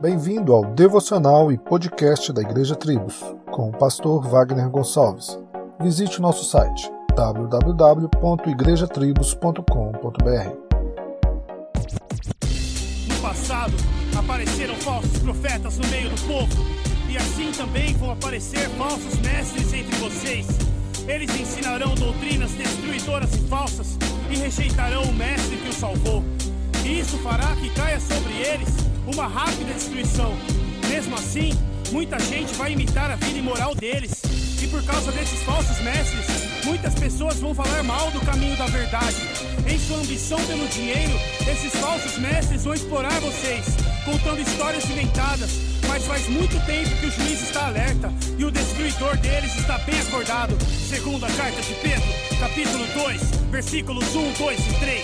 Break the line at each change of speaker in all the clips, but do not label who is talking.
Bem-vindo ao devocional e podcast da Igreja Tribos, com o pastor Wagner Gonçalves. Visite o nosso site www.igrejatribos.com.br.
No passado, apareceram falsos profetas no meio do povo, e assim também vão aparecer falsos mestres entre vocês. Eles ensinarão doutrinas destruidoras e falsas e rejeitarão o mestre que os salvou. Isso fará que caia sobre eles uma rápida destruição. Mesmo assim, muita gente vai imitar a vida imoral deles. E por causa desses falsos mestres, muitas pessoas vão falar mal do caminho da verdade. Em sua ambição pelo dinheiro, esses falsos mestres vão explorar vocês, contando histórias inventadas. Mas faz muito tempo que o juiz está alerta e o destruidor deles está bem acordado. Segundo a carta de Pedro, capítulo 2, versículos 1, 2 e 3.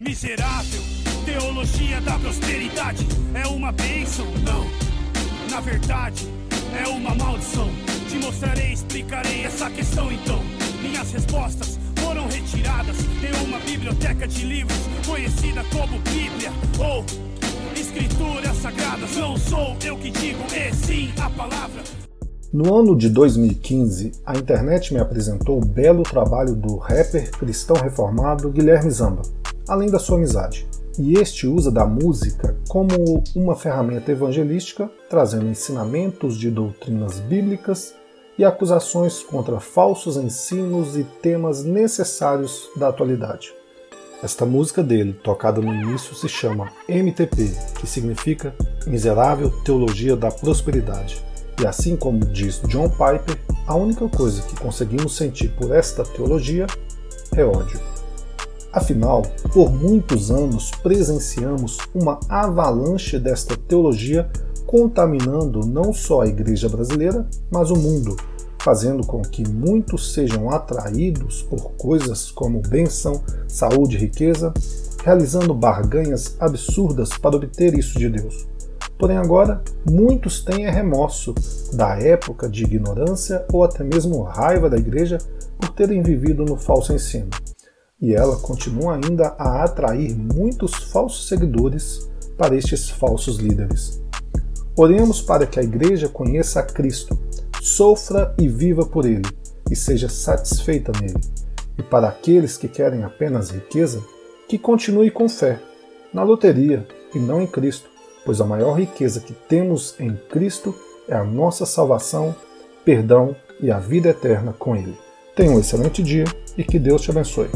Miserável Teologia da prosperidade é uma bênção? Não. Na verdade, é uma maldição. Te mostrarei, explicarei essa questão então. Minhas respostas foram retiradas em uma biblioteca de livros conhecida como Bíblia ou Escrituras Sagradas. Não sou eu que digo, é sim a palavra.
No ano de 2015, a internet me apresentou o belo trabalho do rapper cristão reformado Guilherme Zamba, além da sua amizade e este usa da música como uma ferramenta evangelística, trazendo ensinamentos de doutrinas bíblicas e acusações contra falsos ensinos e temas necessários da atualidade. Esta música dele, tocada no início, se chama MTP, que significa Miserável Teologia da Prosperidade. E assim como diz John Piper, a única coisa que conseguimos sentir por esta teologia é ódio. Afinal, por muitos anos presenciamos uma avalanche desta teologia contaminando não só a igreja brasileira, mas o mundo, fazendo com que muitos sejam atraídos por coisas como bênção, saúde e riqueza, realizando barganhas absurdas para obter isso de Deus. Porém, agora, muitos têm remorso da época de ignorância ou até mesmo raiva da igreja por terem vivido no falso ensino e ela continua ainda a atrair muitos falsos seguidores para estes falsos líderes. Oremos para que a igreja conheça a Cristo, sofra e viva por ele, e seja satisfeita nele. E para aqueles que querem apenas riqueza, que continue com fé, na loteria e não em Cristo, pois a maior riqueza que temos em Cristo é a nossa salvação, perdão e a vida eterna com Ele. Tenha um excelente dia e que Deus te abençoe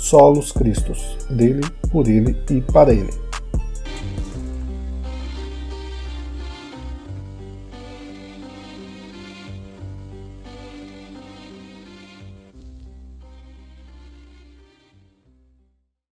solos Cristos, dele, por ele e para ele.